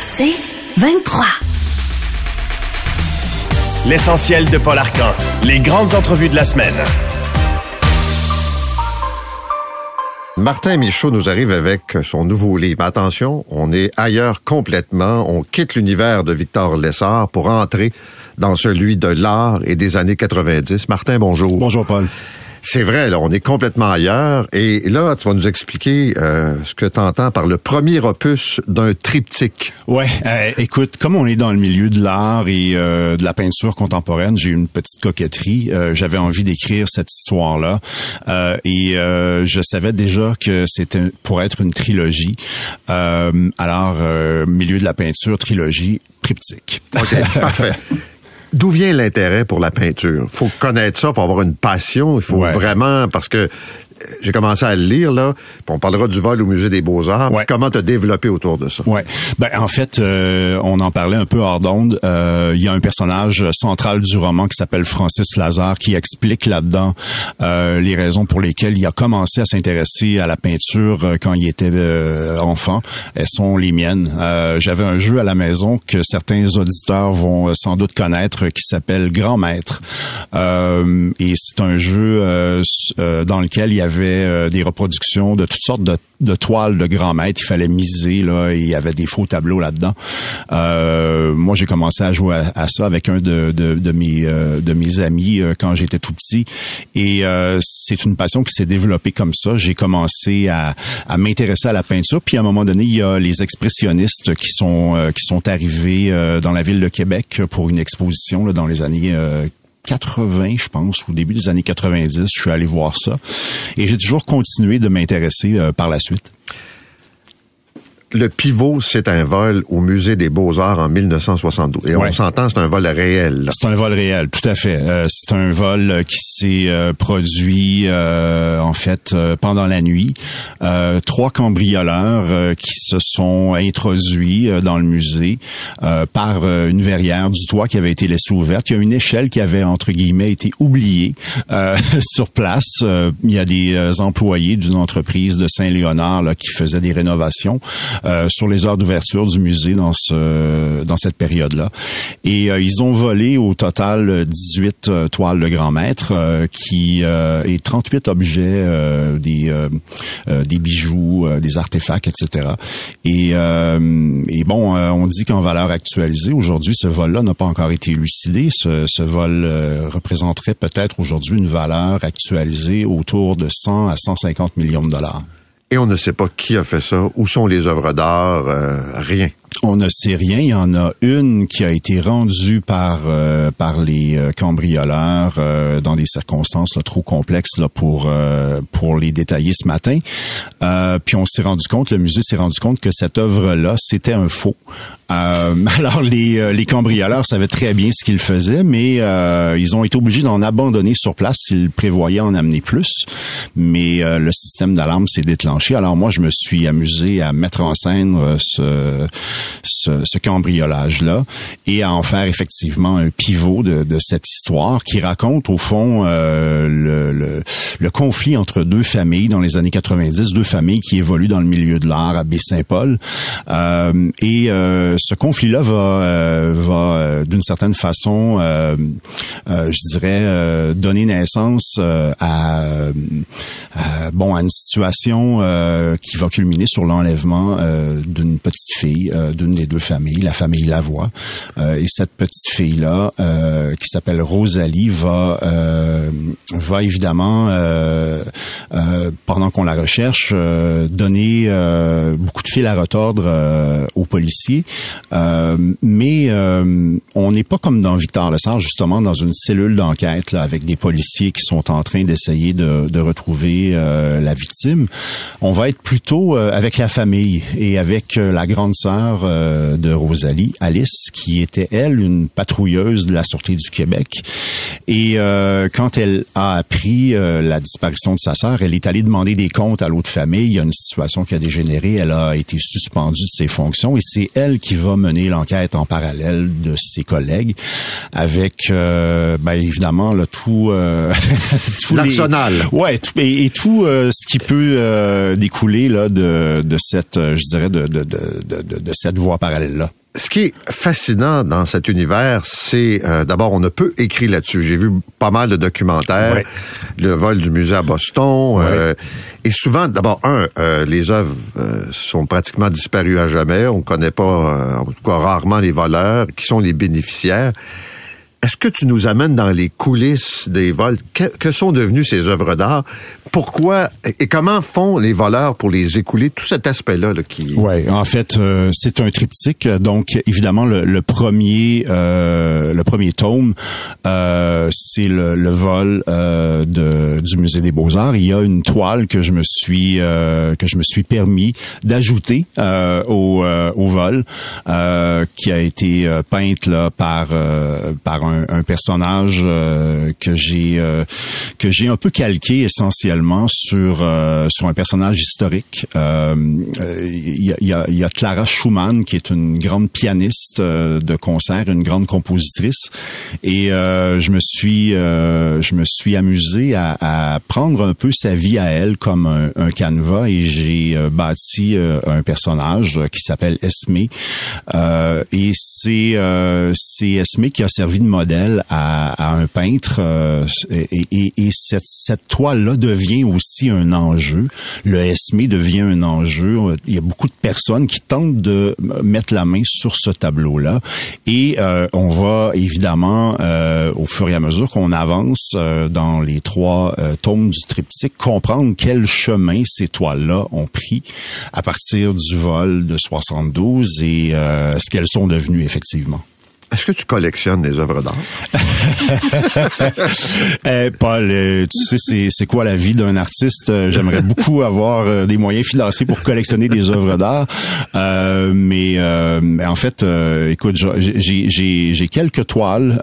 C'est 23. L'essentiel de Paul Arcan. Les grandes entrevues de la semaine. Martin Michaud nous arrive avec son nouveau livre. Attention, on est ailleurs complètement. On quitte l'univers de Victor Lessard pour entrer dans celui de l'art et des années 90. Martin, bonjour. Bonjour, Paul. C'est vrai, là, on est complètement ailleurs. Et là, tu vas nous expliquer euh, ce que tu entends par le premier opus d'un triptyque. Ouais, euh, écoute, comme on est dans le milieu de l'art et euh, de la peinture contemporaine, j'ai une petite coquetterie. J'avais envie d'écrire cette histoire-là. et je savais déjà que c'était pour être une trilogie. alors, milieu de la peinture, trilogie, triptyque. OK, parfait. D'où vient l'intérêt pour la peinture? Faut connaître ça, faut avoir une passion, il faut vraiment, parce que j'ai commencé à le lire là. on parlera du vol au musée des Beaux-Arts. Comment te développer autour de ça Ouais. Ben en fait, euh, on en parlait un peu hors d'onde. Euh, il y a un personnage central du roman qui s'appelle Francis Lazare qui explique là-dedans euh, les raisons pour lesquelles il a commencé à s'intéresser à la peinture quand il était enfant. Elles sont les miennes. J'avais un jeu à la maison que certains auditeurs vont sans doute connaître qui s'appelle Grand Maître. et c'est un jeu dans lequel il y avait avait euh, des reproductions de toutes sortes de, de, toiles de grand maître. Il fallait miser là, il y avait des faux tableaux là-dedans. Euh, moi, j'ai commencé à jouer à, ça avec un de, de, de mes euh, de mes amis quand j'étais tout petit. Et c'est une passion qui s'est développée comme ça. J'ai commencé à, à m'intéresser à la peinture. Puis à un moment donné, il y a les expressionnistes qui sont qui sont arrivés dans la ville de Québec pour une exposition là, dans les années 80, je pense, au début des années 90, je suis allé voir ça. Et j'ai toujours continué de m'intéresser euh, par la suite le pivot, c'est un vol au musée des Beaux-Arts en 1972. Et on s'entend, c'est un vol réel. C'est un vol réel, tout à fait. Euh, c'est un vol qui s'est euh, produit euh, en fait pendant la nuit. trois cambrioleurs qui se sont introduits dans le musée par une verrière du toit qui avait été laissée ouverte. Il y a une échelle qui avait entre guillemets été oubliée sur place. il y a des employés d'une entreprise de Saint-Léonard qui faisaient des rénovations. Euh, sur les heures d'ouverture du musée dans ce dans cette période-là. Et euh, ils ont volé au total 18 euh, toiles de grand maître qui et 38 objets des des bijoux, des artefacts, etc. Et, et bon, on dit qu'en valeur actualisée aujourd'hui, ce vol-là n'a pas encore été élucidé. Ce, ce vol représenterait peut-être aujourd'hui une valeur actualisée autour de 100 à 150 millions de dollars. Et on ne sait pas qui a fait ça, où sont les œuvres d'art, euh, rien. On ne sait rien. Il y en a une qui a été rendue par euh, par les euh, cambrioleurs dans des circonstances trop complexes là, pour pour les détailler ce matin. puis on s'est rendu compte, le musée s'est rendu compte que cette œuvre là c'était un faux. alors les les cambrioleurs savaient très bien ce qu'ils faisaient, mais ils ont été obligés d'en abandonner sur place. Ils prévoyaient en amener plus, mais le système d'alarme s'est déclenché. Alors moi je me suis amusé à mettre en scène ce ce, cambriolage-là et à en faire effectivement un pivot de, cette histoire qui raconte au fond euh, le, le, conflit entre deux familles dans les années 90, deux familles qui évoluent dans le milieu de l'art à Baie-Saint-Paul. Euh, et euh, ce conflit-là va, va d'une certaine façon, je dirais, donner naissance à, bon à une situation qui va culminer sur l'enlèvement d'une petite fille, d'une des deux familles, la famille Lavoie. Euh, et cette petite fille-là, euh, qui s'appelle Rosalie, va, euh, va évidemment, pendant qu'on la recherche, donner beaucoup de fil à retordre aux policiers. mais on n'est pas comme dans Victor Lessard, justement, dans une cellule d'enquête avec des policiers qui sont en train d'essayer de, de, retrouver la victime. On va être plutôt avec la famille et avec la grande sœur euh, de Rosalie, Alice, qui était elle une patrouilleuse de la sûreté du Québec. Et euh, quand elle a appris euh, la disparition de sa sœur, elle est allée demander des comptes à l'autre famille. Il y a une situation qui a dégénéré. Elle a été suspendue de ses fonctions et c'est elle qui va mener l'enquête en parallèle de ses collègues, avec ben, évidemment le tout, tout l'arsenal. Ouais, et, tout ce qui peut découler là de, de cette, je dirais, de, de, de, de, de cette voie parallèle-là ce qui est fascinant dans cet univers, c'est euh, d'abord on ne peut écrire là-dessus. J'ai vu pas mal de documentaires, le vol du musée à Boston, euh, et souvent, d'abord un, euh, les œuvres sont pratiquement disparues à jamais. On connaît pas, en tout cas rarement les voleurs, qui sont les bénéficiaires. Est-ce que tu nous amènes dans les coulisses des vols? Que, sont devenues ces œuvres d'art? Pourquoi et comment font les voleurs pour les écouler? Tout cet aspect-là qui... Oui, en fait, euh, c'est un triptyque. Donc, évidemment, le, premier euh, le premier tome, euh, c'est le, vol du Musée des Beaux-Arts. Il y a une toile que je me suis que je me suis permis d'ajouter au, au vol qui a été peinte là, par, par un un, personnage euh, que j'ai euh, que j'ai un peu calqué essentiellement sur euh, sur un personnage historique. Il y a, y, a, y, a, Clara Schumann qui est une grande pianiste de concert, une grande compositrice, et je me suis je me suis amusé à, à, prendre un peu sa vie à elle comme un, un canevas et j'ai bâti un personnage qui s'appelle Esme et c'est c'est Esme qui a servi de modèle à, un peintre euh, et, cette, toile-là devient aussi un enjeu. Le ESME devient un enjeu. Il y a beaucoup de personnes qui tentent de mettre la main sur ce tableau-là et euh, on va évidemment, euh, au fur et à mesure qu'on avance dans les trois tomes du triptyque, comprendre quel chemin ces toiles-là ont pris à partir du vol de 72 et ce qu'elles sont devenues effectivement. Est-ce que tu collectionnes les œuvres d'art? eh, Paul, euh, tu sais, c'est quoi la vie d'un artiste? Euh, j'aimerais beaucoup avoir euh, des moyens financiers pour collectionner des œuvres d'art. mais, en fait, écoute, j'ai quelques toiles.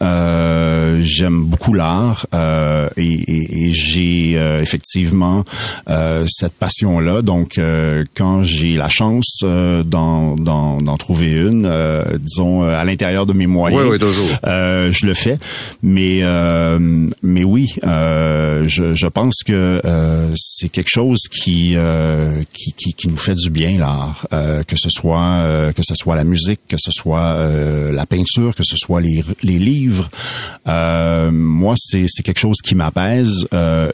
J'aime beaucoup l'art et, j'ai effectivement cette passion-là. Donc, quand j'ai la chance d'en trouver une, disons, à l'intérieur de mes moyens, oui, oui, toujours. Euh, je le fais, mais euh, mais oui, euh, je, je pense que euh, c'est quelque chose qui, euh, qui, qui qui nous fait du bien l'art, euh, que ce soit que ce soit la musique, que ce soit la peinture, que ce soit les les livres. moi, c'est c'est quelque chose qui m'apaise.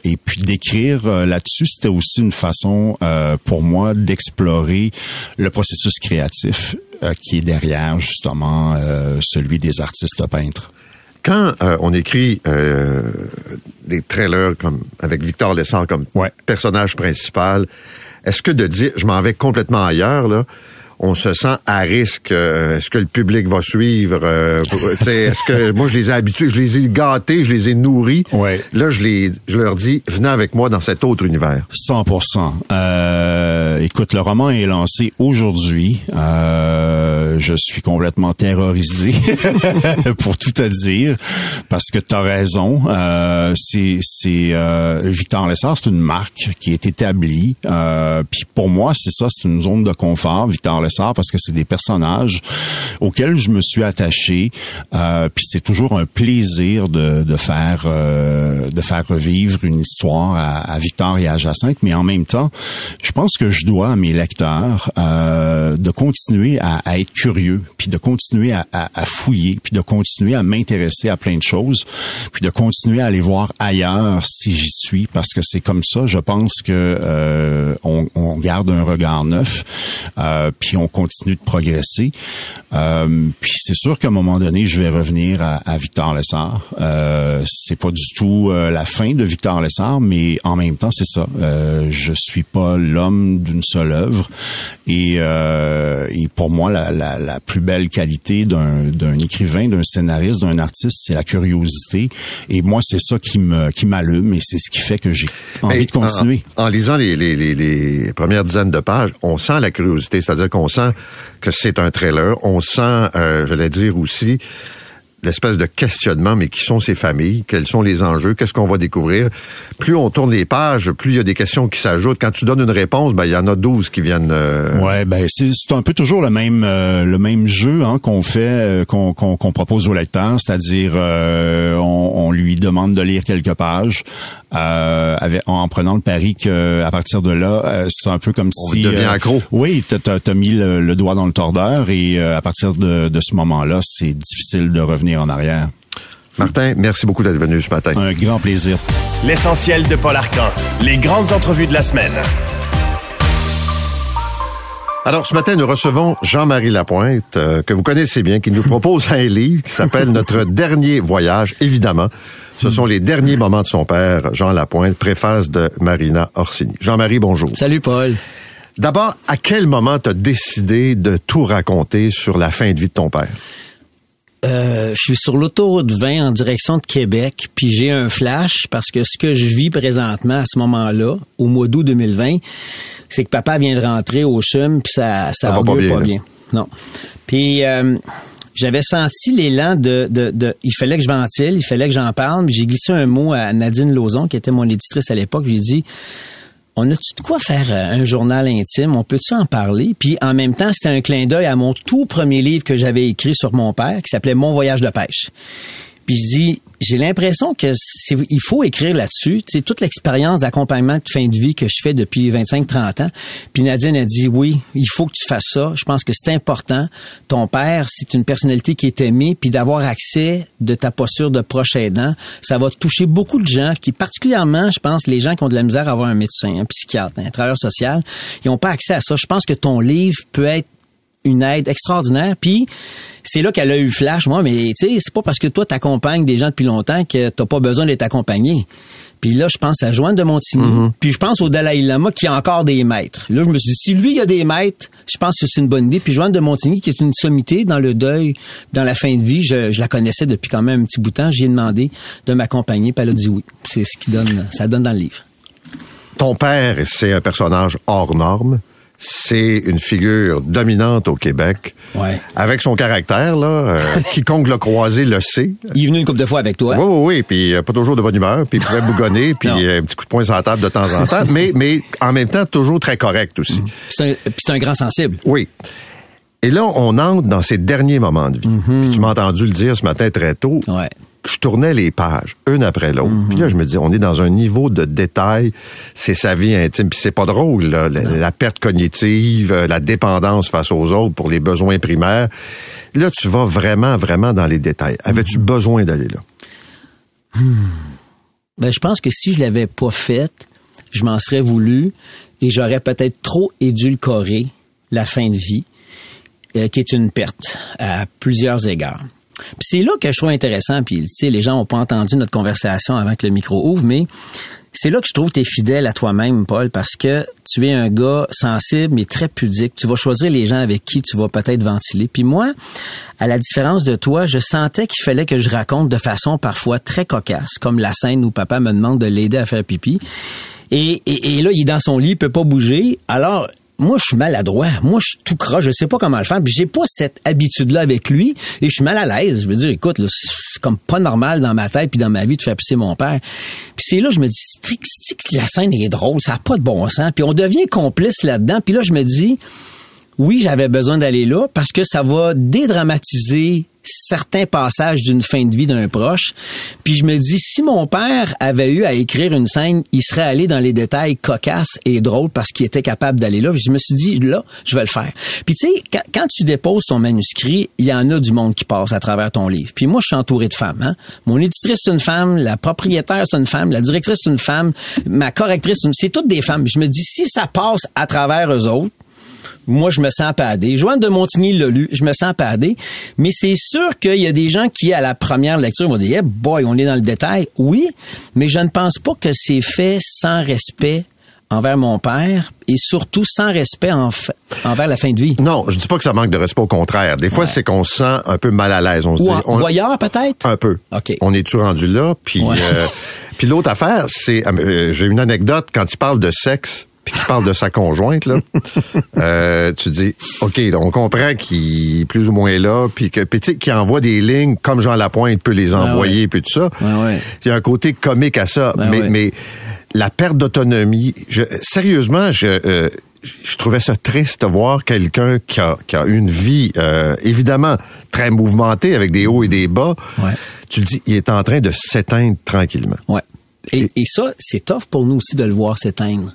Et puis d'écrire là-dessus, c'était aussi une façon pour moi d'explorer le processus créatif euh, qui est derrière justement euh, celui des artistes peintres. Quand euh, on écrit des trailers comme avec Victor Lessard comme personnage principal, est-ce que de dire je m'en vais complètement ailleurs là, on se sent à risque. Euh, est-ce que le public va suivre? Euh, est-ce que moi je les ai habitués, je les ai gâtés, je les ai nourris. Ouais. Là, je les, je leur dis, venez avec moi dans cet autre univers. 100% euh, Écoute, le roman est lancé aujourd'hui. Euh, je suis complètement terrorisé pour tout te dire parce que tu as raison. Euh, c'est c'est Victor Lessard, c'est une marque qui est établie. Puis pour moi, c'est ça, c'est une zone de confort. Victor parce que c'est des personnages auxquels je me suis attaché. Euh, puis c'est toujours un plaisir de, de faire euh, de faire revivre une histoire à, à, Victor et à Jacinthe, mais en même temps, je pense que je dois à mes lecteurs euh, de continuer à, à, être curieux, puis de continuer à, à fouiller, puis de continuer à m'intéresser à plein de choses, puis de continuer à aller voir ailleurs si j'y suis, parce que c'est comme ça, je pense que euh, on, on, garde un regard neuf, euh, puis on continue de progresser. Euh, puis c'est sûr qu'à un moment donné, je vais revenir à, à Victor Lessard. Euh, c'est pas du tout euh, la fin de Victor Lessard, mais en même temps, c'est ça. Euh, je suis pas l'homme d'une seule œuvre. Et, euh, et pour moi, la, la, la plus belle qualité d'un, d'un écrivain, d'un scénariste, d'un artiste, c'est la curiosité. Et moi, c'est ça qui me qui m'allume et c'est ce qui fait que j'ai envie Mais de continuer. En, en lisant les, les, les, les premières dizaines de pages, on sent la curiosité, c'est-à-dire qu'on sent que c'est un trailer, on sent, euh, j'allais dire aussi, l'espèce de questionnement, mais qui sont ces familles, quels sont les enjeux, qu'est-ce qu'on va découvrir. Plus on tourne les pages, plus il y a des questions qui s'ajoutent. Quand tu donnes une réponse, ben il y en a 12 qui viennent... euh, Ouais, ben c'est c'est un peu toujours le même euh, le même jeu hein, qu'on fait euh, qu'on qu'on qu'on propose au lecteur, c'est-à-dire euh, on, on lui demande de lire quelques pages euh, avec, en prenant le pari que à partir de là, euh, c'est un peu comme On si devient accro. Oui, t'as t'as t'as mis le, le doigt dans le tordeur et euh, à partir de, de ce moment-là, c'est difficile de revenir en arrière. Martin, merci beaucoup d'être venu ce matin. Un grand plaisir. L'essentiel de Paul Arcan. Les grandes entrevues de la semaine. Alors, ce matin, nous recevons Jean-Marie Lapointe, euh, que vous connaissez bien, qui nous propose un livre qui s'appelle Notre dernier voyage, évidemment. Ce sont les derniers moments de son père, Jean Lapointe, préface de Marina Orsini. Jean-Marie, bonjour. Salut Paul. D'abord, à quel moment tu as décidé de tout raconter sur la fin de vie de ton père? Euh, je suis sur l'autoroute 20 en direction de Québec, puis j'ai un flash parce que ce que je vis présentement à ce moment-là, au mois d'août 2020, c'est que papa vient de rentrer au CHUM, puis ça, ça, Ça va pas bien, pas là. bien. Non. Puis euh, j'avais senti l'élan de, de, de, il fallait que je ventile, il fallait que j'en parle. J'ai glissé un mot à Nadine Lauzon, qui était mon éditrice à l'époque. J'ai dit, on a-tu de quoi faire euh, un journal intime? On peut-tu en parler? Puis en même temps, c'était un clin d'œil à mon tout premier livre que j'avais écrit sur mon père, qui s'appelait Mon voyage de pêche. Puis je j'ai l'impression que c'est- il faut écrire là-dessus. Sais, toute l'expérience d'accompagnement de fin de vie que je fais depuis 25-30 ans. Puis Nadine a dit, oui, il faut que tu fasses ça. Je pense que c'est important. Ton père, c'est une personnalité qui est aimée. Puis d'avoir accès de ta posture de proche aidant, ça va toucher beaucoup de gens qui, particulièrement, je pense, les gens qui ont de la misère à avoir un médecin, un psychiatre, un travailleur social, ils n'ont pas accès à ça. Je pense que ton livre peut être une aide extraordinaire. Puis c'est là qu'elle a eu flash. Moi, mais tu sais, c'est pas parce que toi t'accompagnes des gens depuis longtemps que t'as pas besoin d'être accompagné. Puis là, je pense à Joanne de Montigny. Puis je pense au Dalai Lama qui a encore des maîtres. Là, je me suis dit, si lui il a des maîtres, je pense que c'est une bonne idée. Puis Joanne de Montigny, qui est une sommité dans le deuil, dans la fin de vie, je, je la connaissais depuis quand même un petit bout de temps. J'ai demandé de m'accompagner, puis elle a dit oui. C'est ce qui donne, ça donne dans le livre. Ton père, c'est un personnage hors norme. C'est une figure dominante au Québec. Ouais. Avec son caractère, là, euh, quiconque l'a croisé le sait. Il est venu une couple de fois avec toi. Oui, oui, oui. Puis euh, pas toujours de bonne humeur, puis il pouvait bougonner, puis euh, un petit coup de poing sur la table de temps en temps, mais, mais en même temps, toujours très correct aussi. Puis c'est un, un grand sensible. Oui. Et là, on entre dans ses derniers moments de vie. Puis tu m'as entendu le dire ce matin très tôt. Ouais. Je tournais les pages, une après l'autre. Puis là, je me dis, on est dans un niveau de détail. C'est sa vie intime. Puis c'est pas drôle, là, la, la perte cognitive, euh, la dépendance face aux autres pour les besoins primaires. Là, tu vas vraiment, vraiment dans les détails. Avais-tu besoin d'aller là? Ben, je pense que si je l'avais pas faite, je m'en serais voulu et j'aurais peut-être trop édulcoré la fin de vie, euh, qui est une perte à plusieurs égards. C'est là que je trouve intéressant, puis tu sais, les gens n'ont pas entendu notre conversation avant que le micro ouvre, mais c'est là que je trouve que tu es fidèle à toi-même, Paul, parce que tu es un gars sensible mais très pudique. Tu vas choisir les gens avec qui tu vas peut-être ventiler. Puis moi, à la différence de toi, je sentais qu'il fallait que je raconte de façon parfois très cocasse, comme la scène où papa me demande de l'aider à faire pipi. Et, et, et là, il est dans son lit, il peut pas bouger. Alors, moi, je suis maladroit. Moi, je suis tout croche. Je sais pas comment le faire. Puis j'ai pas cette habitude-là avec lui. Et je suis mal à l'aise. Je veux dire, écoute, c'est comme pas normal dans ma tête puis dans ma vie de faire pisser mon père. Puis c'est là, je me dis, strict, strict, la scène est drôle? Ça a pas de bon sens. Puis on devient complice là-dedans. Puis là, je me dis, oui, j'avais besoin d'aller là parce que ça va dédramatiser certains passages d'une fin de vie d'un proche. Puis je me dis, si mon père avait eu à écrire une scène, il serait allé dans les détails cocasses et drôles parce qu'il était capable d'aller là. Je me suis dit, là, je vais le faire. Puis tu sais, quand, tu déposes ton manuscrit, il y en a du monde qui passe à travers ton livre. Puis moi, je suis entouré de femmes. Hein? Mon éditrice, c'est une femme. La propriétaire, c'est une femme. La directrice, c'est une femme. Ma correctrice, c'est toutes des femmes. Je me dis, si ça passe à travers eux autres, moi, je me sens padé. Joanne de Montigny l'a lu, je me sens padé. Mais c'est sûr qu'il y a des gens qui, à la première lecture, vont dire, eh boy, on est dans le détail. Oui, mais je ne pense pas que c'est fait sans respect envers mon père et surtout sans respect en envers la fin de vie. Non, je dis pas que ça manque de respect, au contraire. Des fois, Ouais. c'est qu'on se sent un peu mal à l'aise. On se Ou dit, on- voyeur peut-être? Un peu. OK. On est toujours rendu là? Puis, Ouais. euh, puis l'autre affaire, c'est, euh, j'ai une anecdote quand il parle de sexe, puis qu'il parle de sa conjointe là. euh, tu dis, ok, là, on comprend qu'il est plus ou moins là, puis que envoie des lignes comme Jean Lapointe peut les envoyer, puis tout ça. Ouais. Il y a un côté comique à ça, Ben mais ouais. mais la perte d'autonomie, je, sérieusement, je euh, je trouvais ça triste de voir quelqu'un qui a, qui a une vie euh, évidemment très mouvementée avec des hauts et des bas. Ouais. Tu le dis, il est en train de s'éteindre tranquillement. Ouais. Et, et ça, c'est tough pour nous aussi de le voir s'éteindre.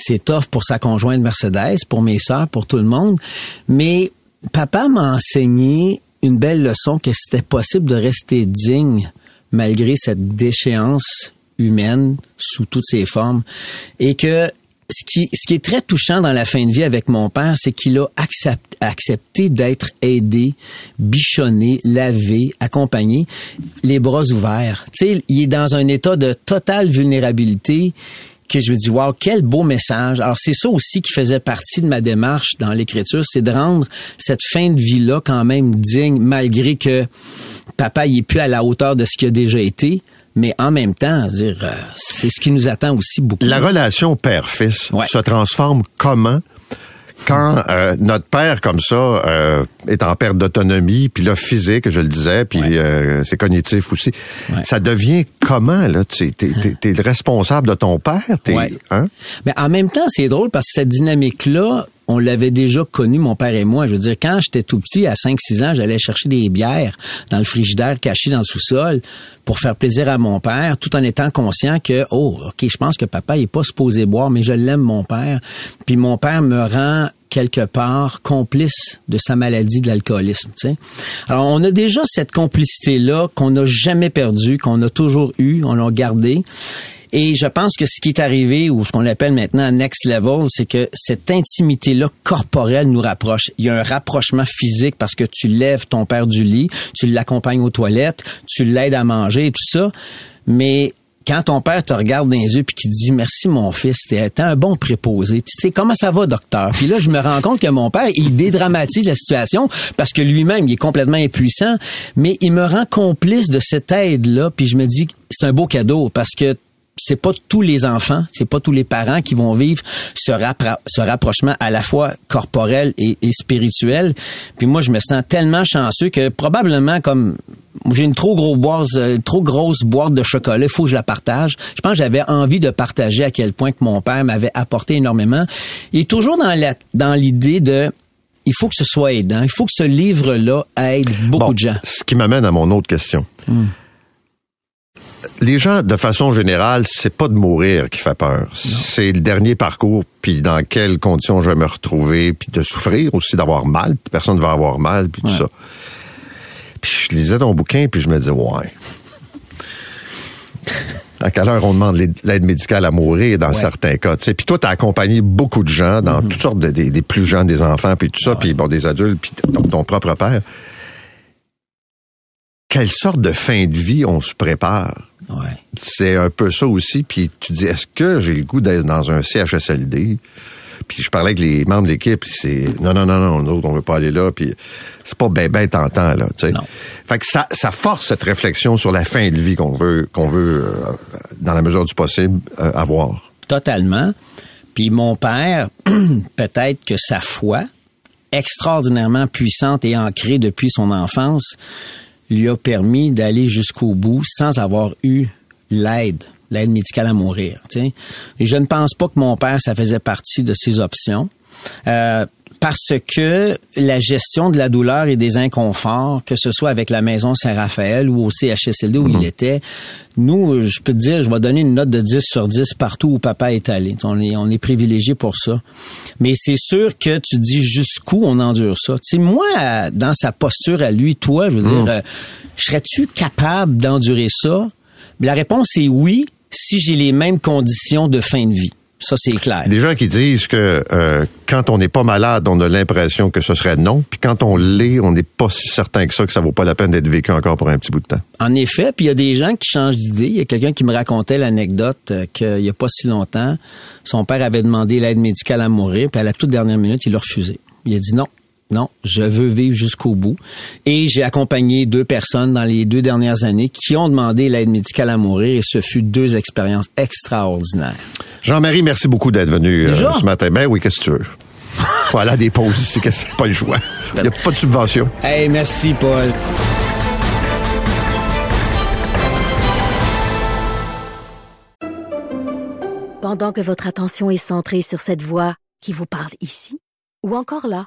C'est tough pour sa conjointe Mercedes, pour mes sœurs, pour tout le monde. Mais papa m'a enseigné une belle leçon que c'était possible de rester digne malgré cette déchéance humaine sous toutes ses formes. Et que ce qui, ce qui est très touchant dans la fin de vie avec mon père, c'est qu'il a accept- accepté d'être aidé, bichonné, lavé, accompagné, les bras ouverts. Tu il est dans un état de totale vulnérabilité que je me dis, wow, quel beau message. Alors, c'est ça aussi qui faisait partie de ma démarche dans l'écriture, c'est de rendre cette fin de vie-là quand même digne, malgré que papa, il est plus à la hauteur de ce qui a déjà été. Mais en même temps, dire, euh, c'est ce qui nous attend aussi beaucoup. La relation père-fils Ouais. se transforme comment? Quand euh, notre père comme ça euh, est en perte d'autonomie, puis là physique, je le disais, puis Ouais. euh, c'est cognitif aussi. Ouais. Ça devient comment là? Tu t'es, t'es, t'es le responsable de ton père, t'es, Ouais. hein? Mais en même temps, c'est drôle parce que cette dynamique-là, on l'avait déjà connue, mon père et moi. Je veux dire, quand j'étais tout petit, à 5-6 ans, j'allais chercher des bières dans le frigidaire caché dans le sous-sol pour faire plaisir à mon père, tout en étant conscient que, oh, OK, je pense que papa il est pas supposé boire, mais je l'aime, mon père. Puis mon père me rend quelque part complice de sa maladie de l'alcoolisme. Tu sais. Alors, on a déjà cette complicité-là qu'on n'a jamais perdue, qu'on a toujours eue, on l'a gardée. Et je pense que ce qui est arrivé, ou ce qu'on appelle maintenant next level, c'est que cette intimité-là corporelle nous rapproche. Il y a un rapprochement physique parce que tu lèves ton père du lit, tu l'accompagnes aux toilettes, tu l'aides à manger et tout ça. Mais quand ton père te regarde dans les yeux puis qu'il te dit merci mon fils, t'es un bon préposé. Tu sais comment ça va docteur? Puis là je me rends compte que mon père il dédramatise la situation parce que lui-même il est complètement impuissant, mais il me rend complice de cette aide là puis je me dis c'est un beau cadeau parce que c'est pas tous les enfants, c'est pas tous les parents qui vont vivre ce, rapprochement à la fois corporel et, et spirituel. Puis moi, je me sens tellement chanceux que probablement comme j'ai une trop grosse boîte, euh, trop grosse boîte de chocolat, il faut que je la partage. Je pense que j'avais envie de partager à quel point que mon père m'avait apporté énormément. Il est toujours dans la dans l'idée de il faut que ce soit aidant, il faut que ce livre-là aide beaucoup Bon, de gens. Ce qui m'amène à mon autre question. Les gens, de façon générale, c'est pas de mourir qui fait peur. C'est le dernier parcours, puis dans quelles conditions je vais me retrouver, puis de souffrir aussi, d'avoir mal. Personne ne va avoir mal, puis tout ça. Puis je lisais ton bouquin, puis je me disais, ouais. À quelle heure on demande l'aide- médicale à mourir dans Ouais. certains cas, tu sais. Puis toi, t'as accompagné beaucoup de gens, dans toutes sortes de, des, des plus jeunes, des enfants, puis tout ça, puis bon, des adultes, puis ton, ton propre père. Quelle sorte de fin de vie on se prépare? Ouais. C'est un peu ça aussi. Puis tu dis, est-ce que j'ai le goût d'être dans un CHSLD? Puis je parlais avec les membres de l'équipe, c'est non, non, non, non, nous autres, on veut pas aller là, puis c'est pas ben ben tentant, là, tu sais. Fait que ça, ça force cette réflexion sur la fin de vie qu'on veut, qu'on veut, euh, dans la mesure du possible, euh, avoir. Totalement. Puis mon père, peut-être que sa foi, extraordinairement puissante et ancrée depuis son enfance, lui a permis d'aller jusqu'au bout sans avoir eu l'aide, l'aide médicale à mourir. Et je ne pense pas que mon père, ça faisait partie de ses options. Euh, parce que la gestion de la douleur et des inconforts, que ce soit avec la maison Saint-Raphaël ou au CHSLD où il était, nous, je peux te dire, je vais donner une note de 10 sur 10 partout où papa est allé. On est, on est privilégié pour ça. Mais c'est sûr que tu dis jusqu'où on endure ça. Tu sais, moi, dans sa posture à lui, toi, je veux dire, euh, serais-tu capable d'endurer ça? La réponse est oui, si j'ai les mêmes conditions de fin de vie. Ça, c'est clair. Des gens qui disent que euh, quand on n'est pas malade, on a l'impression que ce serait non, puis quand on l'est, on n'est pas si certain que ça, que ça vaut pas la peine d'être vécu encore pour un petit bout de temps. En effet, puis il y a des gens qui changent d'idée. Il y a quelqu'un qui me racontait l'anecdote euh, qu'il n'y a pas si longtemps, son père avait demandé l'aide médicale à mourir, puis à la toute dernière minute, il l'a refusé. Il a dit non, non, je veux vivre jusqu'au bout. Et j'ai accompagné deux personnes dans les deux dernières années qui ont demandé l'aide médicale à mourir et ce fut deux expériences extraordinaires. Jean-Marie, merci beaucoup d'être venu euh, ce matin. Ben oui, qu'est-ce que tu veux? Faut aller à des pauses ici, que c'est? Pas le choix. Il n'y a pas de subvention. Hey, merci Paul. Pendant que votre attention est centrée sur cette voix qui vous parle ici, ou encore là,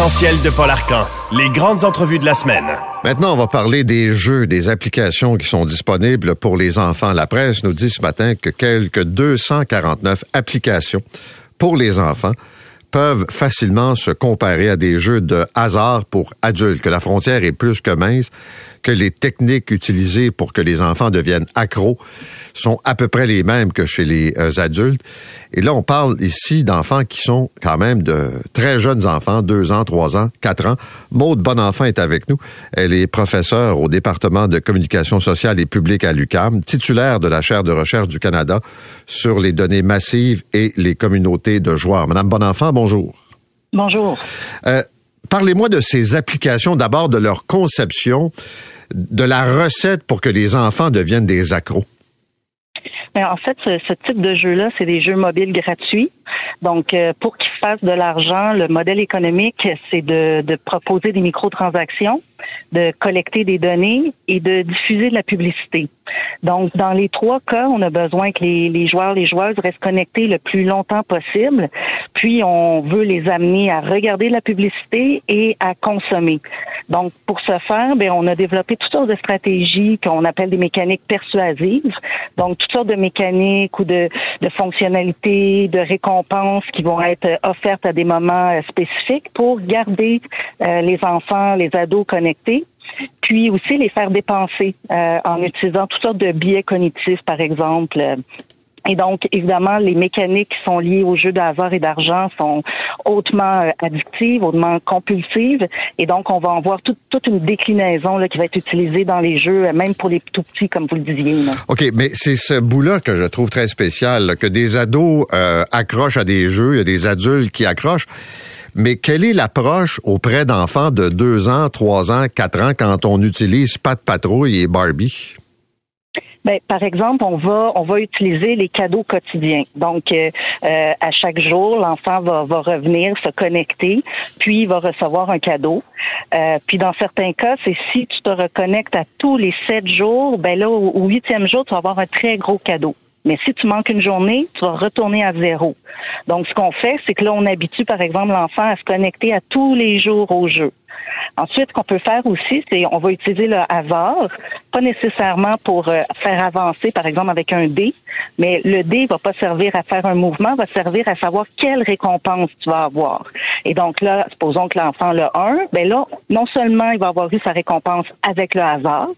De Paul. Les grandes entrevues de la semaine. Maintenant, on va parler des jeux, des applications qui sont disponibles pour les enfants. La presse nous dit ce matin que quelques 249 applications pour les enfants peuvent facilement se comparer à des jeux de hasard pour adultes, que la frontière est plus que mince, que les techniques utilisées pour que les enfants deviennent accros sont à peu près les mêmes que chez les euh, adultes. Et là, on parle ici d'enfants qui sont quand même de très jeunes enfants, deux ans, trois ans, quatre ans. Maude Bonenfant est avec nous. Elle est professeure au département de communication sociale et publique à l'UCAM, titulaire de la chaire de recherche du Canada sur les données massives et les communautés de joueurs. Madame Bonenfant, bonjour. Bonjour. Euh, Parlez-moi de ces applications, d'abord de leur conception, de la recette pour que les enfants deviennent des accros. Mais en fait, ce, ce type de jeu-là, c'est des jeux mobiles gratuits. Donc, euh, pour qu'ils fassent de l'argent, le modèle économique, c'est de, de proposer des microtransactions, de collecter des données et de diffuser de la publicité. Donc, dans les trois cas, on a besoin que les, les joueurs, les joueuses restent connectés le plus longtemps possible. Puis, on veut les amener à regarder la publicité et à consommer. Donc, pour ce faire, ben, on a développé toutes sortes de stratégies qu'on appelle des mécaniques persuasives. Donc, toutes sortes de mécaniques ou de, de fonctionnalités, de récompenses qui vont être offertes à des moments euh, spécifiques pour garder euh, les enfants, les ados connectés puis aussi les faire dépenser euh, en utilisant toutes sortes de biais cognitifs, par exemple. Et donc, évidemment, les mécaniques qui sont liées aux jeux de hasard et d'argent sont hautement euh, addictives, hautement compulsives. Et donc, on va en voir toute une déclinaison là, qui va être utilisée dans les jeux, euh, même pour les tout petits, comme vous le disiez. là. OK, mais c'est ce bout-là que je trouve très spécial, là, que des ados euh, accrochent à des jeux, il y a des adultes qui accrochent. Mais quelle est l'approche auprès d'enfants de 2 ans, 3 ans, 4 ans quand on utilise Pat Patrouille et Barbie? Ben, par exemple, on va on va utiliser les cadeaux quotidiens. Donc, euh, euh, à chaque jour, l'enfant va, va revenir se connecter, puis il va recevoir un cadeau. Euh, puis dans certains cas, c'est si tu te reconnectes à tous les sept jours, ben là, au, au huitième jour, tu vas avoir un très gros cadeau. Mais si tu manques une journée, tu vas retourner à zéro. Donc, ce qu'on fait, c'est que là, on habitue, par exemple, l'enfant à se connecter à tous les jours au jeu. Ensuite, qu'on peut faire aussi, c'est on va utiliser le hasard, pas nécessairement pour euh, faire avancer, par exemple, avec un dé, mais le dé va pas servir à faire un mouvement, va servir à savoir quelle récompense tu vas avoir. Et donc là, supposons que l'enfant le 1, ben là, non seulement il va avoir eu sa récompense avec le hasard,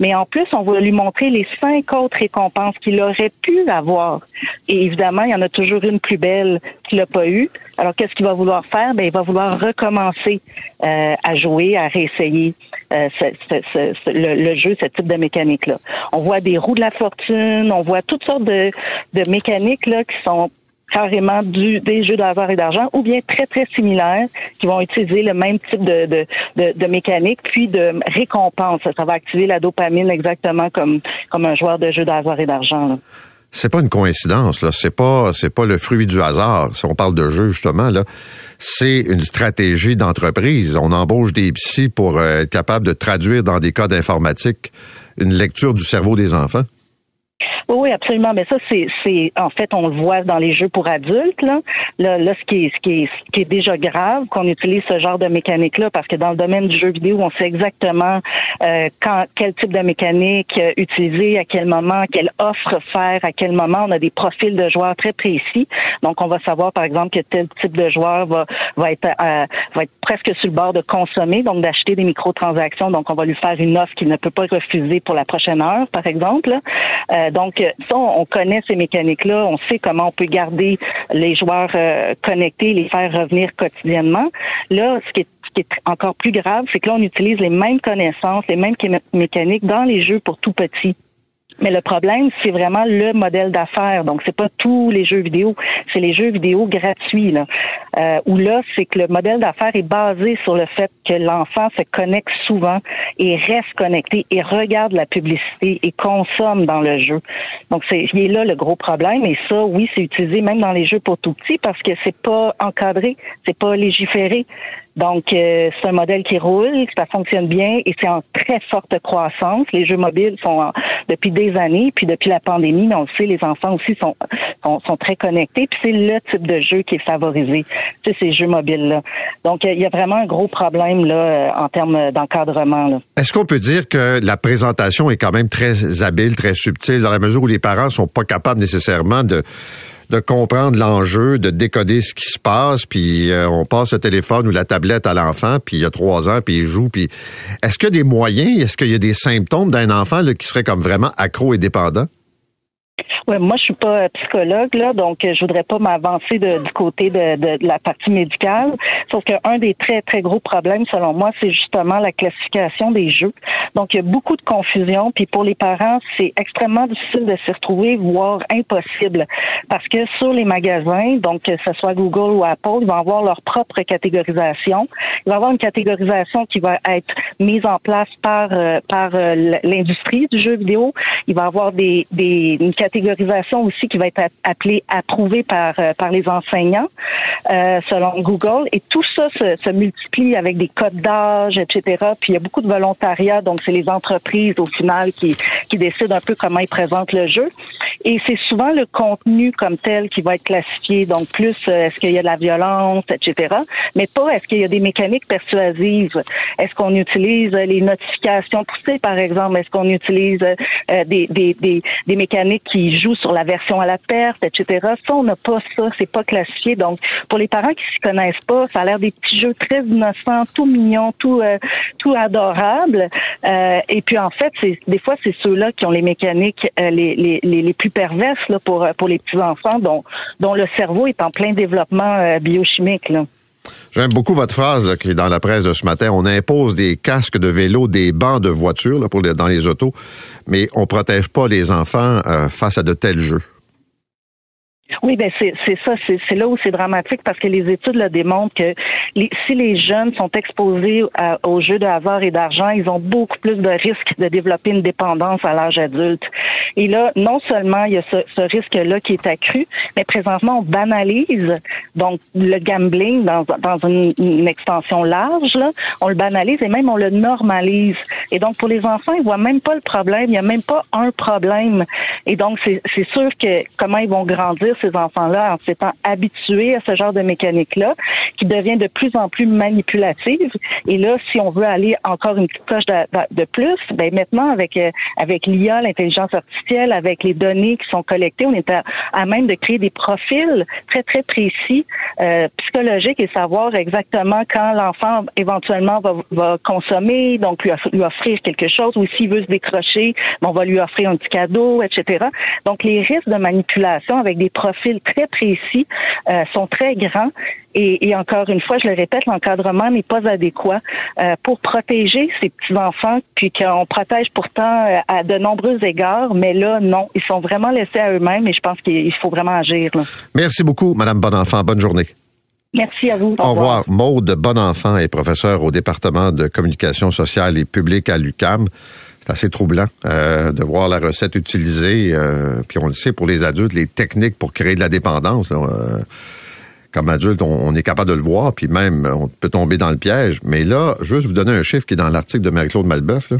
mais en plus, on va lui montrer les cinq autres récompenses qu'il aurait pu avoir. Et évidemment, il y en a toujours une plus belle qu'il n'a pas eu. Alors, qu'est-ce qu'il va vouloir faire? Ben, il va vouloir recommencer euh, à jouer, à réessayer euh, ce- ce- ce- le, le jeu, ce type de mécanique-là. On voit des roues de la fortune, on voit toutes sortes de, de mécaniques là qui sont carrément du, des jeux hasard et d'argent, ou bien très, très similaires, qui vont utiliser le même type de, de, de, mécanique, puis de récompense. Ça va activer la dopamine exactement comme, comme un joueur de jeux hasard et d'argent. C'est pas une coïncidence, là. C'est pas, c'est pas le fruit du hasard. Si on parle de jeu, justement, là, c'est une stratégie d'entreprise. On embauche des psys pour euh, être capable de traduire dans des cas d'informatique une lecture du cerveau des enfants. Oui, absolument. Mais ça, c'est, c'est, en fait, on le voit dans les jeux pour adultes. Là, là, là ce qui est, ce qui est, ce qui est déjà grave, qu'on utilise ce genre de mécanique-là, parce que dans le domaine du jeu vidéo, on sait exactement euh, quand, quel type de mécanique euh, utiliser, à quel moment, quelle offre faire, à quel moment. On a des profils de joueurs très précis. Donc, on va savoir, par exemple, que tel type de joueur va, va être, euh, va être presque sur le bord de consommer, donc d'acheter des microtransactions. Donc, on va lui faire une offre qu'il ne peut pas refuser pour la prochaine heure, par exemple. Euh, donc, ça, on connaît ces mécaniques-là. On sait comment on peut garder les joueurs euh, connectés, les faire revenir quotidiennement. Là, ce qui est ce qui est encore plus grave, c'est que là, on utilise les mêmes connaissances, les mêmes mécaniques dans les jeux pour tout petit. Mais le problème, c'est vraiment le modèle d'affaires. Donc, c'est pas tous les jeux vidéo, c'est les jeux vidéo gratuits. Là. Euh, où là, c'est que le modèle d'affaires est basé sur le fait que l'enfant se connecte souvent et reste connecté et regarde la publicité et consomme dans le jeu. Donc, c'est il est là le gros problème. Et ça, oui, c'est utilisé même dans les jeux pour tout petit parce que c'est pas encadré, c'est pas légiféré. Donc, euh, c'est un modèle qui roule, ça fonctionne bien et c'est en très forte croissance. Les jeux mobiles sont depuis des années, puis depuis la pandémie, on le sait, les enfants aussi sont, sont, très connectés, puis c'est le type de jeu qui est favorisé, c'est ces jeux mobiles-là. Donc, il y a vraiment un gros problème là euh, en termes d'encadrement. Est-ce qu'on peut dire que la présentation est quand même très habile, très subtile, dans la mesure où les parents sont pas capables nécessairement de de comprendre l'enjeu, de décoder ce qui se passe, puis euh, on passe le téléphone ou la tablette à l'enfant, puis il a trois ans, puis il joue, puis est-ce qu'il y a des moyens, est-ce qu'il y a des symptômes d'un enfant là, qui serait comme vraiment accro et dépendant? Ouais, moi, je suis pas psychologue, là, donc euh, je voudrais pas m'avancer du côté de, la partie médicale. Sauf qu'un des très, très gros problèmes, selon moi, c'est justement la classification des jeux. Donc, il y a beaucoup de confusion, puis pour les parents, c'est extrêmement difficile de s'y retrouver, voire impossible. Parce que sur les magasins, donc que ce soit Google ou Apple, ils vont avoir leur propre catégorisation. Il va y avoir une catégorisation qui va être mise en place par, euh, euh, l'industrie du jeu vidéo. Il va y avoir des, des une catégorisation aussi qui va être appelée approuvée par euh, par les enseignants euh, selon Google. Et tout ça se, se multiplie avec des codes d'âge etc puis il y a beaucoup de volontariat donc c'est les entreprises au final qui qui décident un peu comment ils présentent le jeu. Et c'est souvent le contenu comme tel qui va être classifié. Donc plus euh, est-ce qu'il y a de la violence etc mais pas est-ce qu'il y a des mécaniques persuasives. Est-ce qu'on utilise les notifications poussées par exemple? Est-ce qu'on utilise des, des, des, des mécaniques qui jouent sur la version à la perte, etc. Ça, on n'a pas ça, c'est pas classifié. Donc, pour les parents qui s'y connaissent pas, ça a l'air des petits jeux très innocents, tout mignons, tout euh, tout adorables. Euh, et puis en fait, c'est des fois c'est ceux-là qui ont les mécaniques euh, les, les, les, plus perverses là, pour pour les petits enfants dont dont le cerveau est en plein développement biochimique. J'aime beaucoup votre phrase qui est dans la presse de ce matin. On impose des casques de vélo, des bancs de voiture pour dans les autos, mais on protège pas les enfants euh, face à de tels jeux. Oui, ben c'est ça, c'est là où c'est dramatique parce que les études le démontrent que si les jeunes sont exposés aux jeux de hasard et d'argent, ils ont beaucoup plus de risques de développer une dépendance à l'âge adulte. Et là, non seulement il y a ce, ce risque-là qui est accru, mais présentement on banalise donc le gambling dans, dans une, une, extension large. Là, on le banalise et même on le normalise. Et donc pour les enfants, ils voient même pas le problème. Il n'y a même pas un problème. Et donc c'est sûr que comment ils vont grandir ces enfants-là en s'étant habitués à ce genre de mécanique-là, qui devient de plus en plus manipulative. Et là, si on veut aller encore une petite coche de, plus, ben maintenant avec euh, avec l'IA, l'intelligence artificielle, avec les données qui sont collectées, on est à, même de créer des profils très très précis euh, psychologiques et savoir exactement quand l'enfant éventuellement va, va consommer, donc lui, lui offrir quelque chose, ou s'il veut se décrocher, ben, on va lui offrir un petit cadeau, etc. Donc les risques de manipulation avec des profils très précis euh, sont très grands. Et, encore une fois, je le répète, l'encadrement n'est pas adéquat euh, pour protéger ces petits-enfants, puis qu'on protège pourtant euh, à de nombreux égards, mais là, non, ils sont vraiment laissés à eux-mêmes et je pense qu'il faut vraiment agir. Merci beaucoup, Madame Bonenfant. Bonne journée. Merci à vous. Au, revoir. revoir. Maude Bonenfant est professeure au département de communication sociale et publique à l'UCAM c'est assez troublant euh, de voir la recette utilisée. Euh, puis on le sait pour les adultes, les techniques pour créer de la dépendance. Euh, comme adulte, on, est capable de le voir, puis même on peut tomber dans le piège. Mais là, juste vous donner un chiffre qui est dans l'article de Marie-Claude Malbeuf.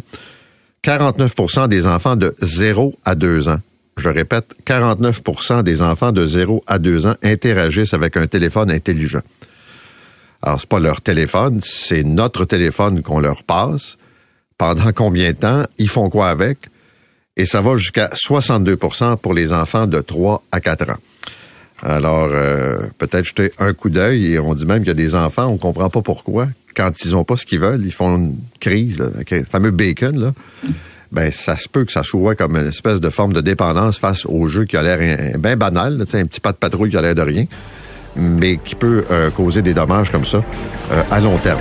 49% des enfants de 0 à 2 ans je répète, 49% des enfants de 0 à 2 ans interagissent avec un téléphone intelligent. Alors, c'est pas leur téléphone, c'est notre téléphone qu'on leur passe. Pendant combien de temps? Ils font quoi avec? Et ça va jusqu'à 62% pour les enfants de 3 à 4 ans. Alors, euh, peut-être jeter un coup d'œil et on dit même qu'il y a des enfants, on comprend pas pourquoi. Quand ils ont pas ce qu'ils veulent, ils font une crise, le fameux bacon. Ben, ça se peut que ça soit comme une espèce de forme de dépendance face au jeu qui a l'air bien banal, un petit pas de patrouille qui a l'air de rien, mais qui peut euh, causer des dommages comme ça euh, à long terme.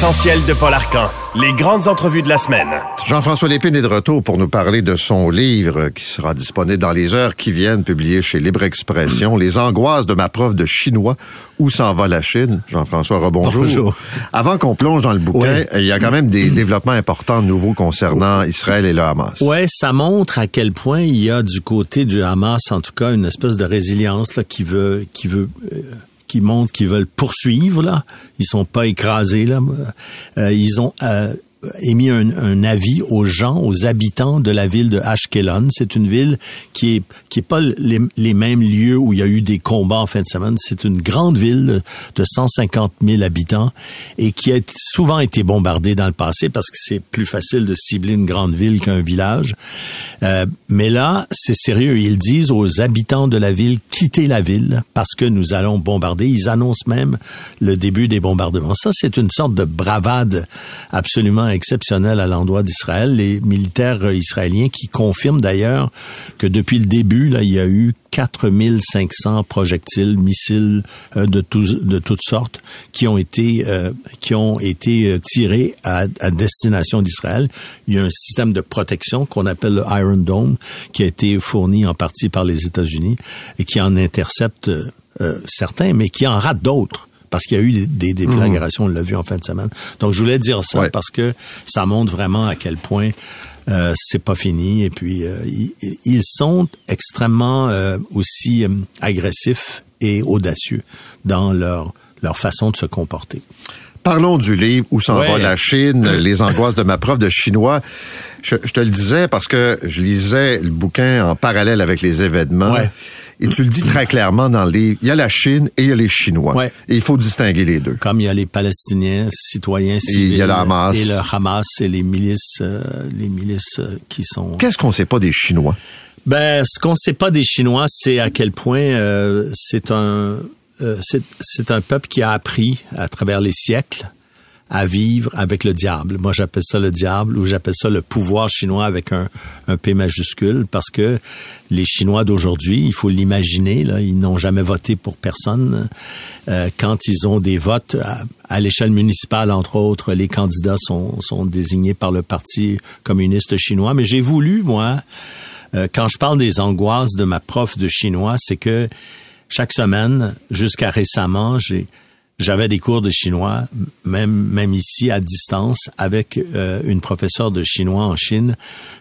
L'essentiel de Paul Arcan. Les grandes entrevues de la semaine. Jean-François Lépine est de retour pour nous parler de son livre qui sera disponible dans les heures qui viennent, publié chez Libre Expression, Les angoisses de ma prof de chinois, où s'en va la Chine? Jean-François, rebonjour. Bonjour. Avant qu'on plonge dans le bouquin, il y a quand même des développements importants nouveaux concernant Israël et le Hamas. Ouais, ça montre à quel point il y a du côté du Hamas, en tout cas, une espèce de résilience là, qui veut, qui veut euh, qui montrent qu'ils veulent poursuivre là. Ils sont pas écrasés là. Euh, ils ont euh, émis un, un, avis aux gens, aux habitants de la ville de Ashkelon. C'est une ville qui est qui est pas les, les, mêmes lieux où il y a eu des combats en fin de semaine. C'est une grande ville de 150 000 habitants et qui a souvent été bombardée dans le passé parce que c'est plus facile de cibler une grande ville qu'un village. Euh, mais là, c'est sérieux. Ils disent aux habitants de la ville quittez la ville parce que nous allons bombarder. Ils annoncent même le début des bombardements. Ça, c'est une sorte de bravade absolument exceptionnel à l'endroit d'Israël. Les militaires israéliens qui confirment d'ailleurs que depuis le début, il y a eu 4500 projectiles, missiles euh, de, toutes sortes qui ont été euh, euh, tirés à, destination d'Israël. Il y a un système de protection qu'on appelle le Iron Dome qui a été fourni en partie par les États-Unis et qui en intercepte certains, mais qui en rate d'autres parce qu'il y a eu des déflagrations, on l'a vu en fin de semaine. Donc, je voulais dire ça Ouais. parce que ça montre vraiment à quel point euh, c'est pas fini. Et puis, euh, ils, ils sont extrêmement euh, aussi agressifs et audacieux dans leur, leur façon de se comporter. Parlons du livre Où s'en Ouais. va la Chine, les angoisses de ma prof de chinois. Je, je te le disais parce que je lisais le bouquin en parallèle avec les événements. Ouais. Et tu le dis très clairement dans le livre. Il y a la Chine et il y a les Chinois. Ouais. Et il faut distinguer les deux. Comme il y a les Palestiniens, citoyens il civils, y a le Hamas. et le Hamas et les milices, euh, les milices euh, qui sont. Qu'est-ce qu'on sait pas des Chinois? Ben, ce qu'on sait pas des Chinois, c'est à quel point euh, c'est un euh, c'est un peuple qui a appris à travers les siècles à vivre avec le diable. Moi, j'appelle ça le diable ou j'appelle ça le pouvoir chinois avec un, un P majuscule parce que les Chinois d'aujourd'hui, il faut l'imaginer, ils n'ont jamais voté pour personne. Euh, quand ils ont des votes à, à l'échelle municipale, entre autres, les candidats sont, sont désignés par le Parti communiste chinois. Mais j'ai voulu, moi, euh, quand je parle des angoisses de ma prof de chinois, c'est que chaque semaine, jusqu'à récemment, j'ai j'avais des cours de chinois, même même ici à distance, avec euh, une professeure de chinois en Chine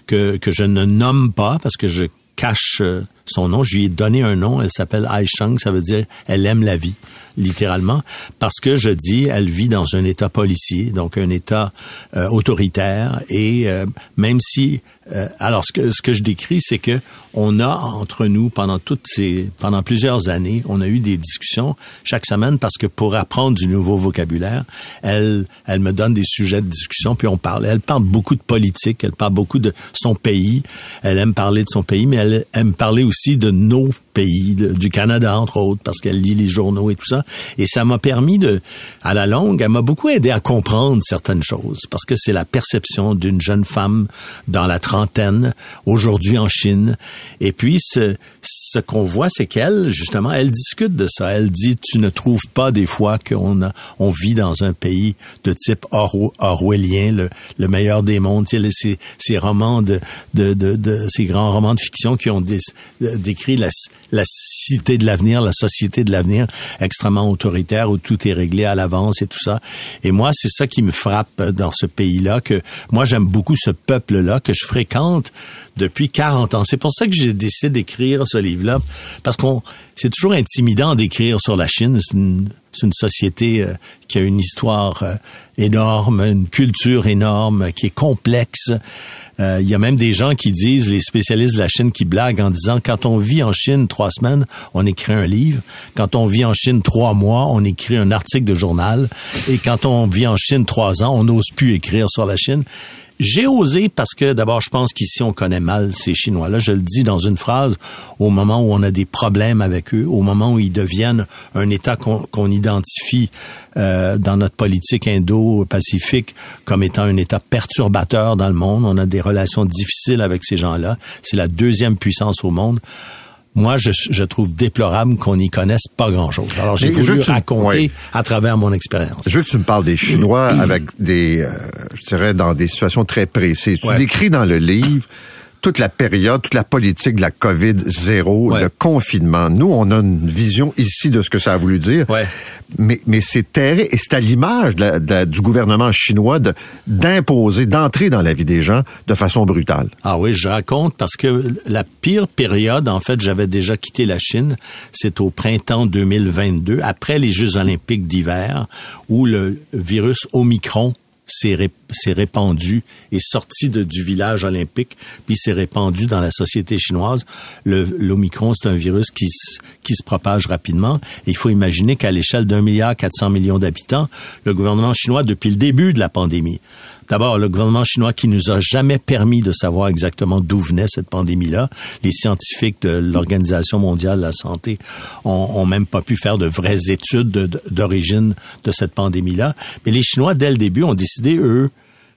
que que je ne nomme pas parce que je cache euh, son nom. Je lui ai donné un nom. Elle s'appelle Ai Shang. Ça veut dire elle aime la vie, littéralement, parce que je dis elle vit dans un état policier, donc un état euh, autoritaire. Et euh, même si, euh, alors ce que ce que je décris, c'est que on a entre nous pendant toutes ces pendant plusieurs années, on a eu des discussions chaque semaine parce que pour apprendre du nouveau vocabulaire, elle elle me donne des sujets de discussion puis on parle. Elle parle beaucoup de politique, elle parle beaucoup de son pays. Elle aime parler de son pays, mais elle aime parler aussi de nos du Canada entre autres, parce qu'elle lit les journaux et tout ça. Et ça m'a permis de, à la longue, elle m'a beaucoup aidé à comprendre certaines choses, parce que c'est la perception d'une jeune femme dans la trentaine, aujourd'hui en Chine. Et puis, ce, ce qu'on voit, c'est qu'elle, justement, elle discute de ça. Elle dit, tu ne trouves pas des fois qu'on a, on vit dans un pays de type Orw- orwellien, le, le meilleur des mondes, tu sais, ces, ces romans de, de, de, de- ces grands romans de fiction qui ont dé- décrit la, la cité de l'avenir, la société de l'avenir extrêmement autoritaire où tout est réglé à l'avance et tout ça. Et moi, c'est ça qui me frappe dans ce pays-là, que moi, j'aime beaucoup ce peuple-là, que je fréquente depuis 40 ans. C'est pour ça que j'ai décidé d'écrire ce livre-là, parce qu'on, c'est toujours intimidant d'écrire sur la Chine. C'est une, société euh, qui a une histoire euh, énorme, une culture énorme, qui est complexe. Euh, Il y a même des gens qui disent, les spécialistes de la Chine, qui blaguent en disant, quand on vit en Chine trois semaines, on écrit un livre. Quand on vit en Chine trois mois, on écrit un article de journal. Et quand on vit en Chine trois ans, on n'ose plus écrire sur la Chine. J'ai osé parce que d'abord, je pense qu'ici, on connaît mal ces Chinois-là. Je le dis dans une phrase, au moment où on a des problèmes avec eux, au moment où ils deviennent un État qu'on identifie euh, dans notre politique indo-pacifique comme étant un État perturbateur dans le monde. On a des relations difficiles avec ces gens-là. C'est la deuxième puissance au monde. Moi, je, je trouve déplorable qu'on n'y connaisse pas grand-chose. Alors, j'ai voulu tu- raconter ouais. à travers mon expérience. Je veux que tu me parles des Chinois avec des, euh, je dirais, dans des situations très précises. Tu Ouais. décris dans le livre toute la période, toute la politique de la COVID-0, Ouais. le confinement. Nous, on a une vision ici de ce que ça a voulu dire. Ouais. Mais, mais c'est terrible. Et c'est à l'image du gouvernement chinois de d'imposer, d'entrer dans la vie des gens de façon brutale. Ah oui, je raconte parce que la pire période, en fait, j'avais déjà quitté la Chine. C'est au printemps 2022, après les Jeux olympiques d'hiver, où le virus Omicron s'est ré- répandu et sorti de, du village olympique, puis s'est répandu dans la société chinoise. Le- L'Omicron, c'est un virus qui, qui se propage rapidement. Et il faut imaginer qu'à l'échelle d'un milliard 400 millions d'habitants, le gouvernement chinois, depuis le début de la pandémie, D'abord, le gouvernement chinois qui nous a jamais permis de savoir exactement d'où venait cette pandémie-là. Les scientifiques de l'Organisation mondiale de la santé ont, même pas pu faire de vraies études de- de- d'origine de cette pandémie-là. Mais les Chinois, dès le début, ont décidé, eux,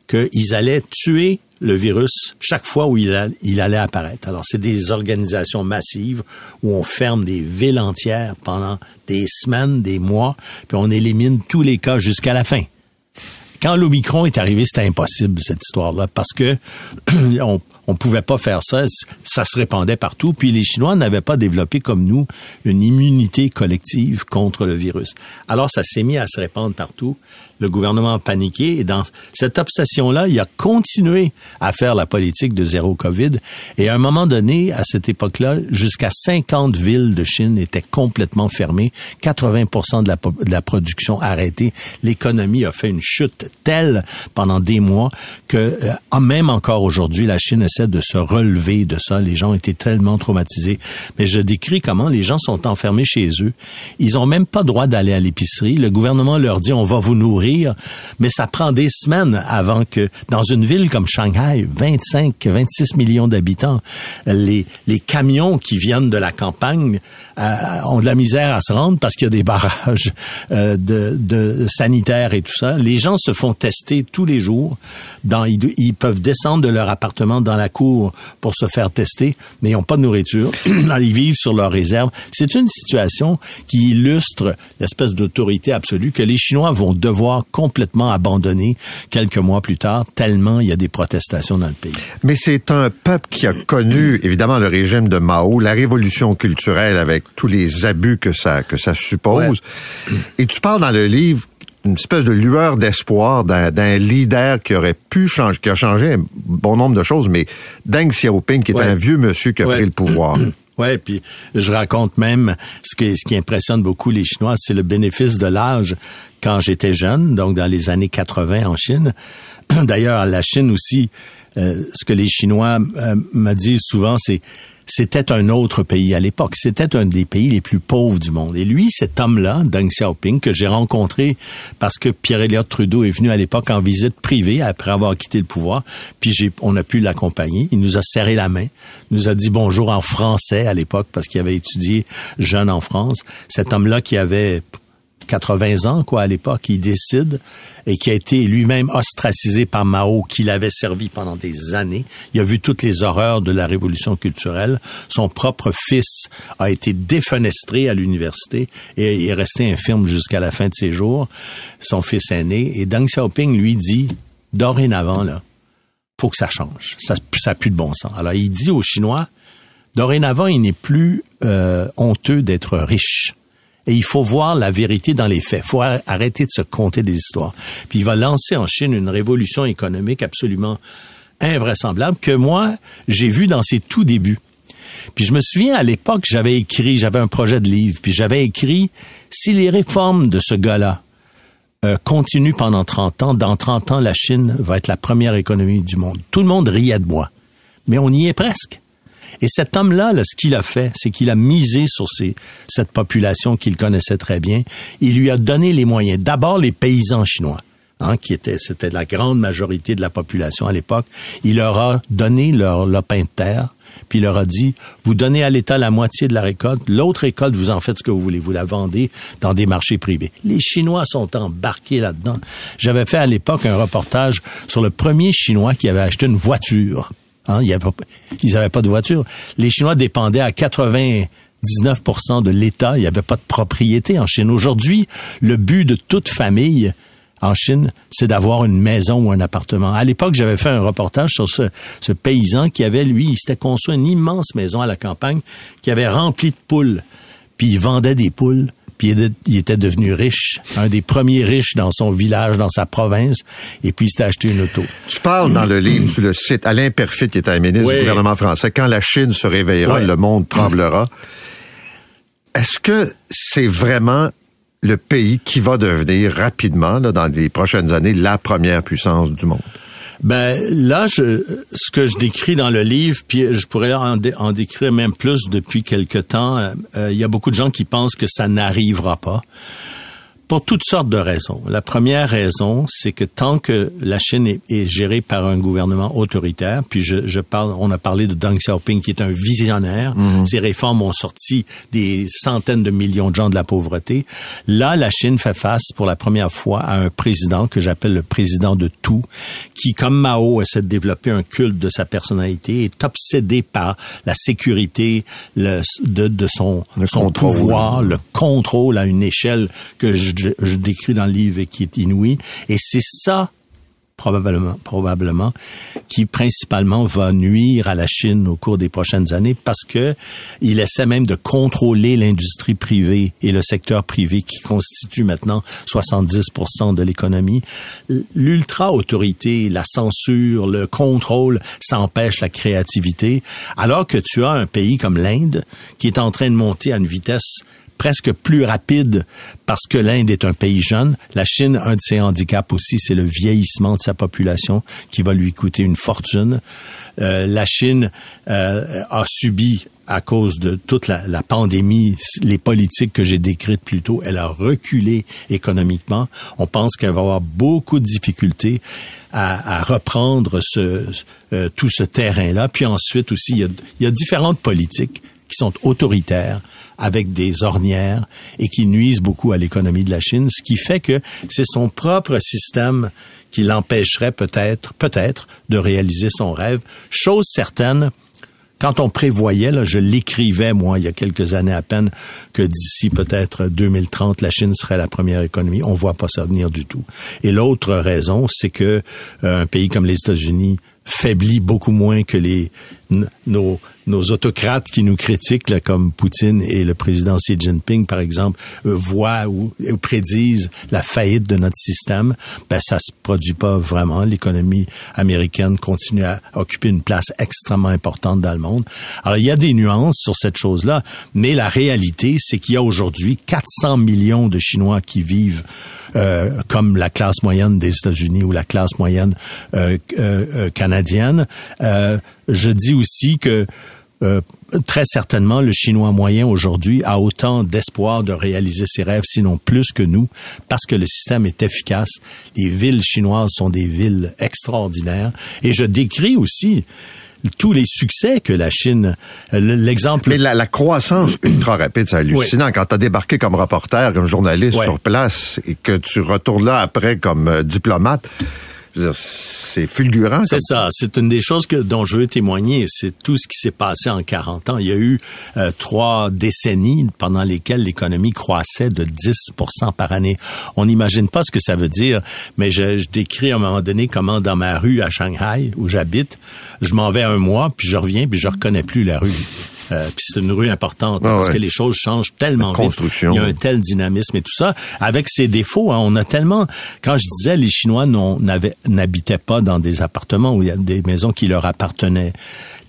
qu'ils allaient tuer le virus chaque fois où il, il allait apparaître. Alors, c'est des organisations massives où on ferme des villes entières pendant des semaines, des mois, puis on élimine tous les cas jusqu'à la fin quand l'Omicron est arrivé, c'était impossible, cette histoire-là, parce que on, pouvait pas faire ça. Ça se répandait partout. Puis les Chinois n'avaient pas développé, comme nous, une immunité collective contre le virus. Alors, ça s'est mis à se répandre partout. Le gouvernement a paniqué. Et dans cette obsession-là, il a continué à faire la politique de zéro COVID. Et à un moment donné, à cette époque-là, jusqu'à 50 villes de Chine étaient complètement fermées. 80 de la, po- de la production arrêtée. L'économie a fait une chute telle pendant des mois que euh, même encore aujourd'hui, la Chine essaie de se relever de ça. Les gens étaient tellement traumatisés. Mais je décris comment les gens sont enfermés chez eux. Ils ont même pas droit d'aller à l'épicerie. Le gouvernement leur dit on va vous nourrir, mais ça prend des semaines avant que dans une ville comme Shanghai, 25, 26 millions d'habitants, les les camions qui viennent de la campagne euh, ont de la misère à se rendre parce qu'il y a des barrages euh, de, de sanitaires et tout ça. Les gens se font tester tous les jours. Dans, ils, ils peuvent descendre de leur appartement dans la cour pour se faire tester, mais ils n'ont pas de nourriture. ils vivent sur leurs réserves. C'est une situation qui illustre l'espèce d'autorité absolue que les Chinois vont devoir complètement abandonner quelques mois plus tard, tellement il y a des protestations dans le pays. Mais c'est un peuple qui a connu, évidemment, le régime de Mao, la révolution culturelle avec tous les abus que ça, que ça suppose. Et tu parles dans le livre une espèce de lueur d'espoir d'un leader qui aurait pu changer, qui a changé un bon nombre de choses, mais Deng Xiaoping, qui est Ouais. un vieux monsieur qui a Ouais. pris le pouvoir. Ouais, puis je raconte même ce qui, ce qui impressionne beaucoup les Chinois, c'est le bénéfice de l'âge. Quand j'étais jeune, donc dans les années 80 en Chine, d'ailleurs la Chine aussi, euh, ce que les Chinois euh, me disent souvent, c'est c'était un autre pays à l'époque. C'était un des pays les plus pauvres du monde. Et lui, cet homme-là, Deng Xiaoping, que j'ai pierre parce que Pierre-Éliott Trudeau est venu à l'époque en visite privée après avoir quitté le pouvoir, puis j'ai, on a pu l'accompagner. Il nous a serré la main, nous a dit bonjour en français à l'époque parce qu'il avait étudié jeune en France. Cet homme-là qui avait 80 ans, quoi, à l'époque, il décide et qui a été lui-même ostracisé par Mao, qui l'avait servi pendant des années. Il a vu toutes les horreurs de la révolution culturelle. Son propre fils a été défenestré à l'université et est resté infirme jusqu'à la fin de ses jours, son fils aîné. Et Deng Xiaoping lui dit, dorénavant, là, faut que ça change. Ça n'a plus de bon sens. Alors, il dit aux Chinois, dorénavant, il n'est plus euh, honteux d'être riche et il faut voir la vérité dans les faits. Il faut arrêter de se compter des histoires. Puis il va lancer en Chine une révolution économique absolument invraisemblable que moi, j'ai vu dans ses tout débuts. Puis je me souviens à l'époque, j'avais écrit, j'avais un projet de livre, puis j'avais écrit si les réformes de ce gars-là euh, continuent pendant 30 ans, dans 30 ans, la Chine va être la première économie du monde. Tout le monde riait de moi, mais on y est presque. Et cet homme-là, ce qu'il a fait, c'est qu'il a misé sur cette population qu'il connaissait très bien. Il lui a donné les moyens. D'abord, les paysans chinois. Hein, qui était, c'était la grande majorité de la population à l'époque. Il leur a donné leur lopin de terre, puis il leur a dit, vous donnez à l'État la moitié de la récolte, l'autre récolte, vous en faites ce que vous voulez, vous la vendez dans des marchés privés. Les Chinois sont embarqués là-dedans. J'avais fait à l'époque un reportage sur le premier Chinois qui avait acheté une voiture. Hein, ils n'avaient pas de voiture. Les Chinois dépendaient à 99% de l'État. Il n'y avait pas de propriété en Chine. Aujourd'hui, le but de toute famille en Chine, c'est d'avoir une maison ou un appartement. À l'époque, j'avais fait un reportage sur ce, ce, paysan qui avait, lui, il s'était construit une immense maison à la campagne qui avait rempli de poules. Puis il vendait des poules puis il était devenu riche, un des premiers riches dans son village, dans sa province, et puis il s'est acheté une auto. Tu parles dans le livre, tu le cites, Alain Perfit, qui était un ministre du gouvernement français, quand la Chine se réveillera, le monde tremblera. Est-ce que c'est vraiment le pays qui va devenir rapidement, dans les prochaines années, la première puissance du monde? Ben là, je, ce que je décris dans le livre, puis je pourrais en, décrire même plus depuis quelque temps. Euh, euh, il y a beaucoup de gens qui pensent que ça n'arrivera pas pour toutes sortes de raisons. La première raison, c'est que tant que la Chine est, gérée par un gouvernement autoritaire, puis je, je, parle, on a parlé de Deng Xiaoping qui est un visionnaire, mm ces réformes ont sorti des centaines de millions de gens de la pauvreté. Là, la Chine fait face pour la première fois à un président que j'appelle le président de tout, qui, comme Mao, essaie de développer un culte de sa personnalité, est obsédé par la sécurité le, de, de son, son pouvoir, le contrôle à une échelle que je je, décris dans le livre et qui est inouï. Et c'est ça probablement, probablement, qui principalement va nuire à la Chine au cours des prochaines années parce que il essaie même de contrôler l'industrie privée et le secteur privé qui constitue maintenant 70% de l'économie. L'ultra-autorité, la censure, le contrôle, s'empêche la créativité, alors que tu as un pays comme l'Inde qui est en train de monter à une vitesse presque plus rapide parce que l'Inde est un pays jeune. La Chine, un de ses handicaps aussi, c'est le vieillissement de sa population qui va lui coûter une fortune. Euh, la Chine euh, a subi à cause de toute la, pandémie, les politiques que j'ai décrites plus tôt, elle a reculé économiquement. On pense qu'elle va avoir beaucoup de difficultés à, reprendre euh, tout ce terrain-là. Puis ensuite aussi, il y, a, il y a différentes politiques qui sont autoritaires, avec des ornières et qui nuisent beaucoup à l'économie de la Chine, ce qui fait que c'est son propre système qui l'empêcherait peut-être, peut-être, de réaliser son rêve. Chose certaine, quand on prévoyait, là, je l'écrivais moi il y a quelques années à peine, que d'ici peut-être 2030 la Chine serait la première économie. On voit pas ça venir du tout. Et l'autre raison, c'est que euh, un pays comme les États-Unis faiblit beaucoup moins que les nos nos autocrates qui nous critiquent, là, comme Poutine et le président Xi Jinping, par exemple, euh, voient ou, prédisent la faillite de notre système, ben ça se produit pas vraiment. L'économie américaine continue à occuper une place extrêmement importante dans le monde. Alors il y a des nuances sur cette chose-là, mais la réalité, c'est qu'il y a aujourd'hui 400 millions de Chinois qui vivent euh, comme la classe moyenne des États-Unis ou la classe moyenne euh, euh, euh canadienne. Je dis aussi que euh, très certainement, le Chinois moyen aujourd'hui a autant d'espoir de réaliser ses rêves, sinon plus que nous, parce que le système est efficace. Les villes chinoises sont des villes extraordinaires. Et je décris aussi tous les succès que la Chine, euh, l'exemple. Mais la, la croissance ultra rapide, c'est hallucinant. Quand tu as débarqué comme reporter, comme journaliste sur place et que tu retournes là après comme euh, diplomate, c'est fulgurant. C'est ça. C'est une des choses que, dont je veux témoigner. C'est tout ce qui s'est passé en 40 ans. Il y a eu euh, trois décennies pendant lesquelles l'économie croissait de 10% par année. On n'imagine pas ce que ça veut dire, mais je, je décris à un moment donné comment dans ma rue à Shanghai, où j'habite, je m'en vais un mois, puis je reviens, puis je reconnais plus la rue. Euh, puis c'est une rue importante Ah parce ouais. que les choses changent tellement vite. construction. Il y a un tel dynamisme et tout ça, avec ses défauts. hein, on a tellement, quand je disais les Chinois n'habitaient pas dans des appartements où il y a des maisons qui leur appartenaient.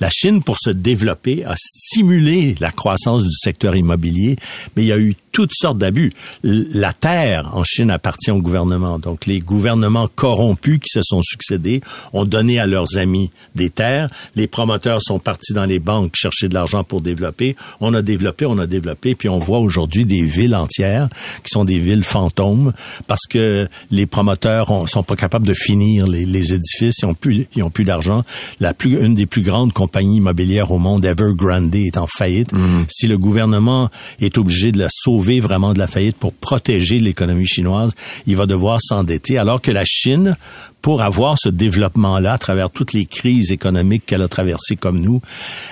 La Chine, pour se développer, a stimulé la croissance du secteur immobilier, mais il y a eu toutes sortes d'abus. La terre en Chine appartient au gouvernement. Donc les gouvernements corrompus qui se sont succédés ont donné à leurs amis des terres. Les promoteurs sont partis dans les banques chercher de l'argent pour développer. On a développé, on a développé, puis on voit aujourd'hui des villes entières qui sont des villes fantômes parce que les promoteurs ont, sont pas capables de finir les, édifices. Ils ont plus, ils ont plus d'argent. La plus, une des plus grandes immobilières au monde, Evergrande, est en faillite. Si le gouvernement est obligé de la sauver vraiment de la faillite pour protéger l'économie chinoise, il va devoir s'endetter. Alors que la Chine, pour avoir ce développement-là à travers toutes les crises économiques qu'elle a traversées comme nous,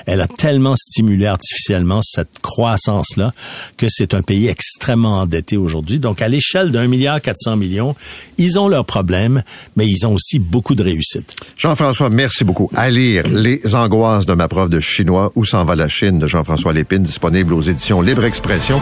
elle a tellement stimulé artificiellement cette croissance-là que c'est un pays extrêmement endetté aujourd'hui. Donc, à l'échelle d'un milliard 400 millions, ils ont leurs problèmes, mais ils ont aussi beaucoup de réussite. Jean-François, merci beaucoup. À lire Les angoisses de ma prof de chinois, Où s'en va la Chine de Jean-François Lépine, disponible aux éditions Libre Expression.